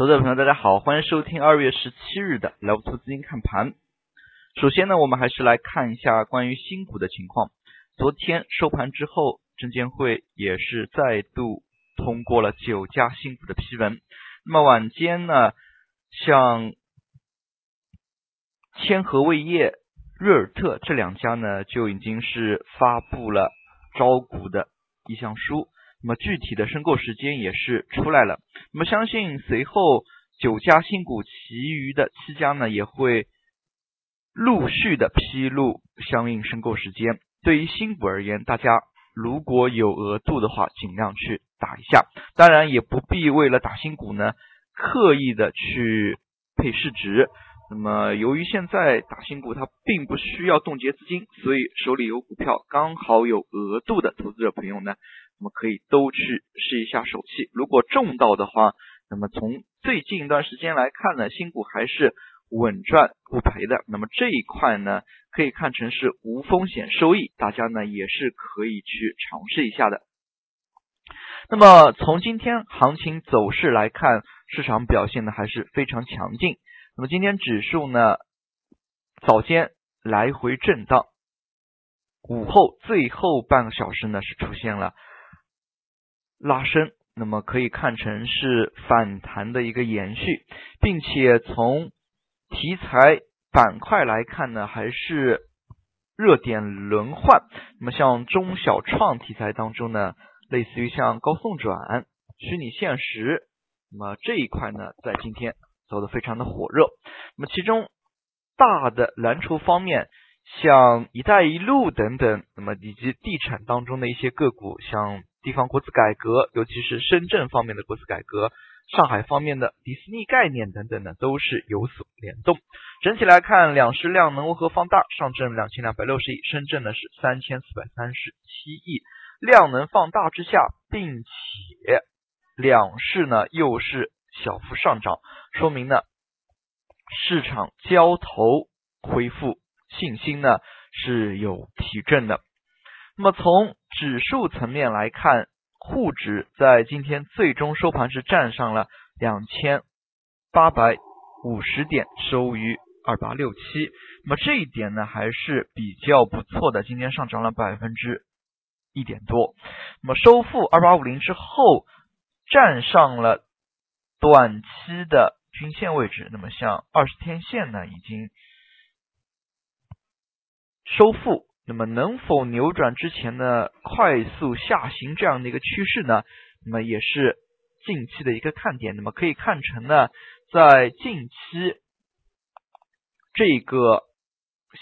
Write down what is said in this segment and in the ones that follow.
投资者朋友，大家好，欢迎收听二月十七日的 Love 投资金看盘。首先呢，我们还是来看一下关于新股的情况。昨天收盘之后，证监会也是再度通过了九家新股的批文。那么晚间呢，像千和味业、瑞尔特这两家呢，就已经是发布了招股的意向书。那么具体的申购时间也是出来了。那么相信随后九家新股，其余的七家呢也会陆续的披露相应申购时间。对于新股而言，大家如果有额度的话，尽量去打一下。当然也不必为了打新股呢，刻意的去配市值。那么由于现在打新股它并不需要冻结资金，所以手里有股票刚好有额度的投资者朋友呢。那么可以都去试一下手气，如果中到的话，那么从最近一段时间来看呢，新股还是稳赚不赔的。那么这一块呢，可以看成是无风险收益，大家呢也是可以去尝试一下的。那么从今天行情走势来看，市场表现呢还是非常强劲。那么今天指数呢，早间来回震荡，午后最后半个小时呢是出现了。拉升，那么可以看成是反弹的一个延续，并且从题材板块来看呢，还是热点轮换。那么像中小创题材当中呢，类似于像高送转、虚拟现实，那么这一块呢，在今天走的非常的火热。那么其中大的蓝筹方面，像“一带一路”等等，那么以及地产当中的一些个股，像。地方国资改革，尤其是深圳方面的国资改革，上海方面的迪士尼概念等等呢，都是有所联动。整体来看，两市量能如何放大？上证两千两百六十亿，深圳呢是三千四百三十七亿，量能放大之下，并且两市呢又是小幅上涨，说明呢市场交投恢复，信心呢是有提振的。那么从指数层面来看，沪指在今天最终收盘是站上了两千八百五十点，收于二八六七。那么这一点呢还是比较不错的，今天上涨了百分之一点多。那么收复二八五零之后，站上了短期的均线位置。那么像二十天线呢，已经收复。那么能否扭转之前的快速下行这样的一个趋势呢？那么也是近期的一个看点。那么可以看成呢，在近期这个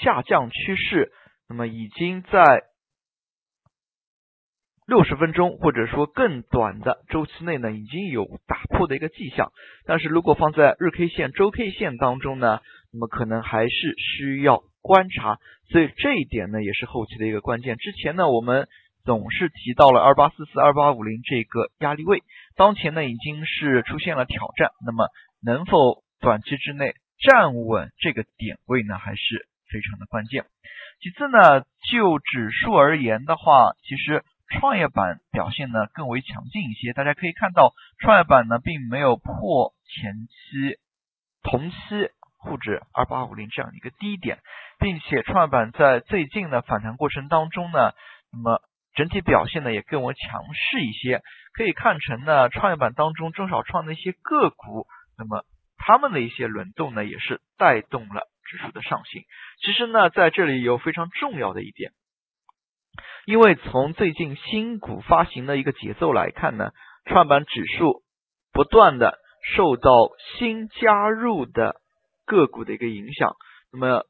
下降趋势，那么已经在六十分钟或者说更短的周期内呢，已经有打破的一个迹象。但是如果放在日 K 线、周 K 线当中呢，那么可能还是需要。观察，所以这一点呢也是后期的一个关键。之前呢我们总是提到了二八四四、二八五零这个压力位，当前呢已经是出现了挑战。那么能否短期之内站稳这个点位呢，还是非常的关键。其次呢，就指数而言的话，其实创业板表现呢更为强劲一些。大家可以看到，创业板呢并没有破前期同期。沪指二八五零这样一个低点，并且创业板在最近的反弹过程当中呢，那么整体表现呢也更为强势一些，可以看成呢创业板当中中小创的一些个股，那么他们的一些轮动呢也是带动了指数的上行。其实呢在这里有非常重要的一点，因为从最近新股发行的一个节奏来看呢，创业板指数不断的受到新加入的。个股的一个影响，那么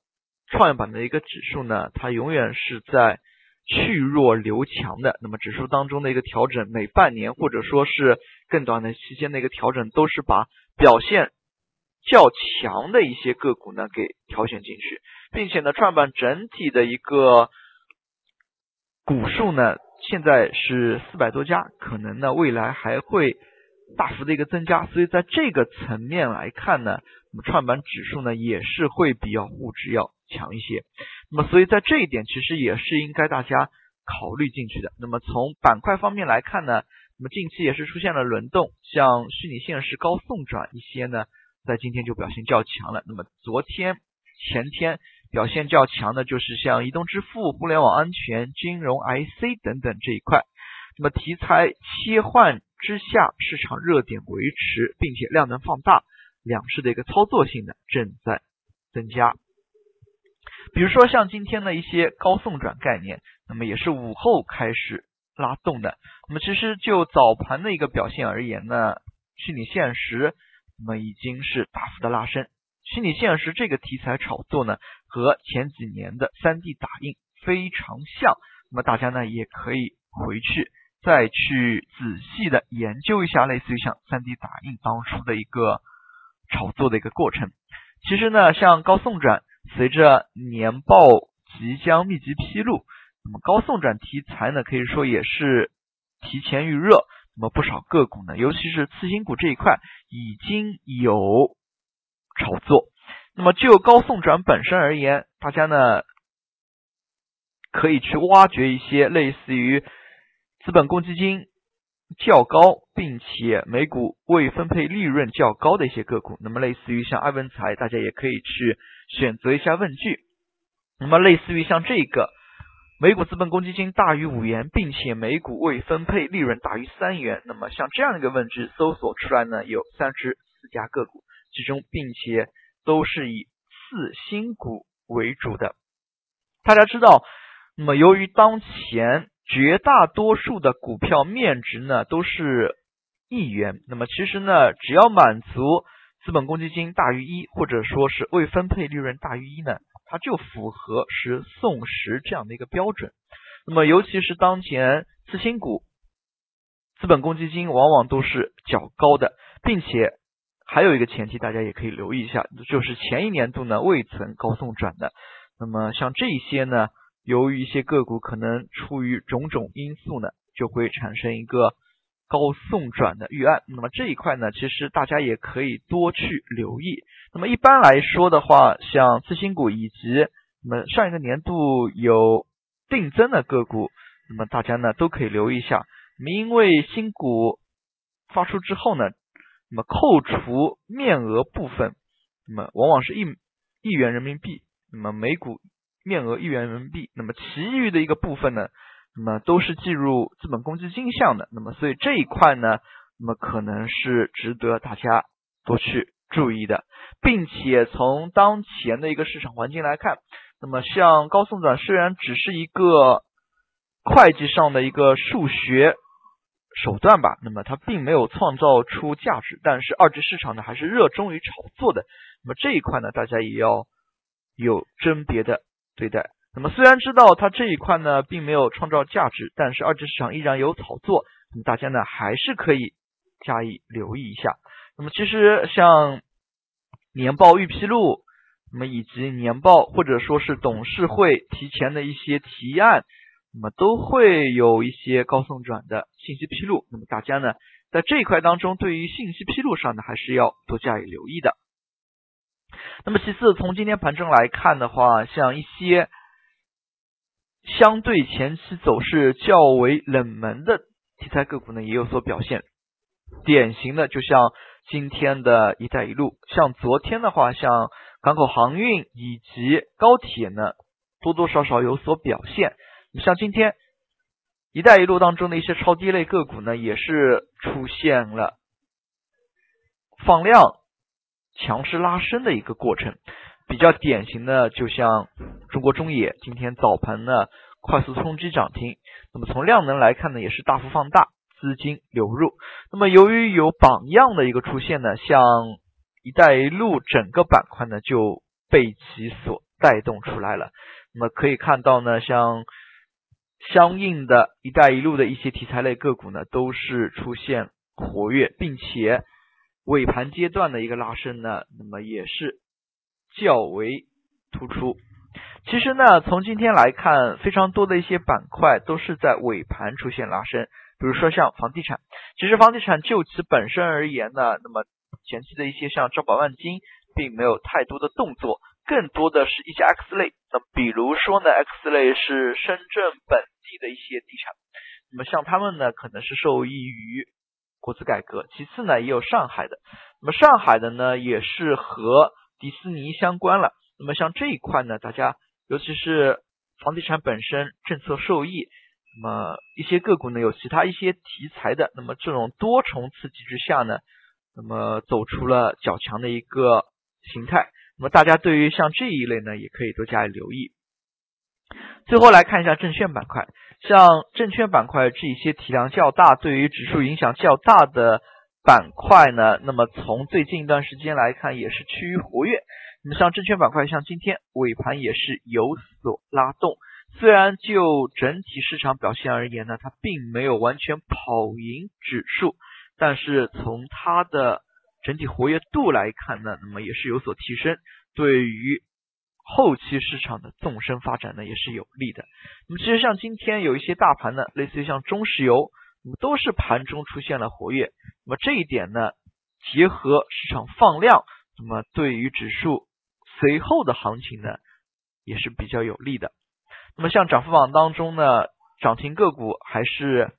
创业板的一个指数呢，它永远是在去弱留强的。那么指数当中的一个调整，每半年或者说是更短的期间的一个调整，都是把表现较强的一些个股呢给挑选进去，并且呢，创业板整体的一个股数呢，现在是四百多家，可能呢未来还会大幅的一个增加，所以在这个层面来看呢。那么创板指数呢，也是会比较沪指要强一些。那么所以在这一点，其实也是应该大家考虑进去的。那么从板块方面来看呢，那么近期也是出现了轮动，像虚拟现实、高送转一些呢，在今天就表现较强了。那么昨天、前天表现较强的，就是像移动支付、互联网安全、金融 IC 等等这一块。那么题材切换之下，市场热点维持，并且量能放大，两市的一个操作性呢正在增加。比如说像今天的一些高送转概念，那么也是午后开始拉动的。那么其实就早盘的一个表现而言呢，虚拟现实那么已经是大幅的拉升。虚拟现实这个题材炒作呢，和前几年的三 D 打印非常像。那么大家呢也可以回去再去仔细的研究一下，类似于像三 D 打印当初的一个炒作的一个过程。其实呢，像高送转。随着年报即将密集披露，那么高送转题材呢，可以说也是提前预热。那么不少个股呢，尤其是次新股这一块已经有炒作。那么就高送转本身而言，大家呢可以去挖掘一些类似于资本公积金。较高，并且每股未分配利润较高的一些个股，那么类似于像爱文财，大家也可以去选择一下问句。那么类似于像这个每股资本公积金大于五元，并且每股未分配利润大于三元，那么像这样的一个问句搜索出来呢，有三十四家个股，其中并且都是以次新股为主的。大家知道，那么由于当前。绝大多数的股票面值呢都是一元，那么其实呢，只要满足资本公积金大于一，或者说是未分配利润大于一呢，它就符合十送十这样的一个标准。那么尤其是当前次新股，资本公积金往往都是较高的，并且还有一个前提，大家也可以留意一下，就是前一年度呢未曾高送转的。那么像这些呢。由于一些个股可能出于种种因素呢，就会产生一个高送转的预案。那么这一块呢，其实大家也可以多去留意。那么一般来说的话，像次新股以及那么上一个年度有定增的个股，那么大家呢都可以留意一下。那么因为新股发出之后呢，那么扣除面额部分，那么往往是一亿元人民币，那么每股。面额一元人民币，那么其余的一个部分呢，那么都是计入资本公积金项的，那么所以这一块呢，那么可能是值得大家多去注意的，并且从当前的一个市场环境来看，那么像高送转虽然只是一个会计上的一个数学手段吧，那么它并没有创造出价值，但是二级市场呢还是热衷于炒作的，那么这一块呢，大家也要有甄别的。对待，那么虽然知道它这一块呢并没有创造价值，但是二级市场依然有炒作，那么大家呢还是可以加以留意一下。那么其实像年报预披露，那么以及年报或者说是董事会提前的一些提案，那么都会有一些高送转的信息披露。那么大家呢在这一块当中，对于信息披露上呢还是要多加以留意的。那么其次，从今天盘中来看的话，像一些相对前期走势较为冷门的题材个股呢，也有所表现。典型的就像今天的一带一路，像昨天的话，像港口航运以及高铁呢，多多少少有所表现。像今天一带一路当中的一些超低类个股呢，也是出现了放量。强势拉升的一个过程，比较典型的就像中国中冶今天早盘呢快速冲击涨停，那么从量能来看呢也是大幅放大资金流入，那么由于有榜样的一个出现呢，像一带一路整个板块呢就被其所带动出来了，那么可以看到呢像相应的一带一路的一些题材类个股呢都是出现活跃，并且。尾盘阶段的一个拉升呢，那么也是较为突出。其实呢，从今天来看，非常多的一些板块都是在尾盘出现拉升。比如说像房地产，其实房地产就其本身而言呢，那么前期的一些像招宝万金，并没有太多的动作，更多的是一些 X 类。那比如说呢，X 类是深圳本地的一些地产。那么像他们呢，可能是受益于国资改革。其次呢，也有上海的。那么上海的呢，也是和迪士尼相关了。那么像这一块呢，大家尤其是房地产本身政策受益，那么一些个股呢有其他一些题材的，那么这种多重刺激之下呢，那么走出了较强的一个形态。那么大家对于像这一类呢，也可以多加以留意。最后来看一下证券板块，像证券板块这一些体量较大、对于指数影响较大的板块呢，那么从最近一段时间来看，也是趋于活跃。那么像证券板块，像今天尾盘也是有所拉动。虽然就整体市场表现而言呢，它并没有完全跑赢指数，但是从它的整体活跃度来看呢，那么也是有所提升，对于后期市场的纵深发展呢也是有利的。那么其实像今天有一些大盘呢，类似于像中石油，那么都是盘中出现了活跃。那么这一点呢，结合市场放量，那么对于指数随后的行情呢也是比较有利的。那么像涨幅榜当中呢，涨停个股还是。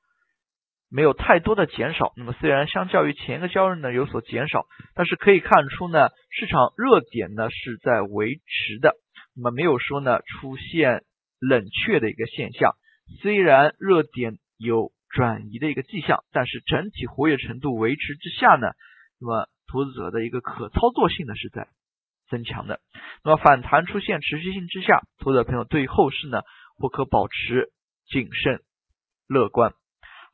没有太多的减少，那么虽然相较于前一个交易日呢有所减少，但是可以看出呢市场热点呢是在维持的，那么没有说呢出现冷却的一个现象。虽然热点有转移的一个迹象，但是整体活跃程度维持之下呢，那么投资者的一个可操作性呢是在增强的。那么反弹出现持续性之下，投资者朋友对于后市呢或可保持谨慎乐观。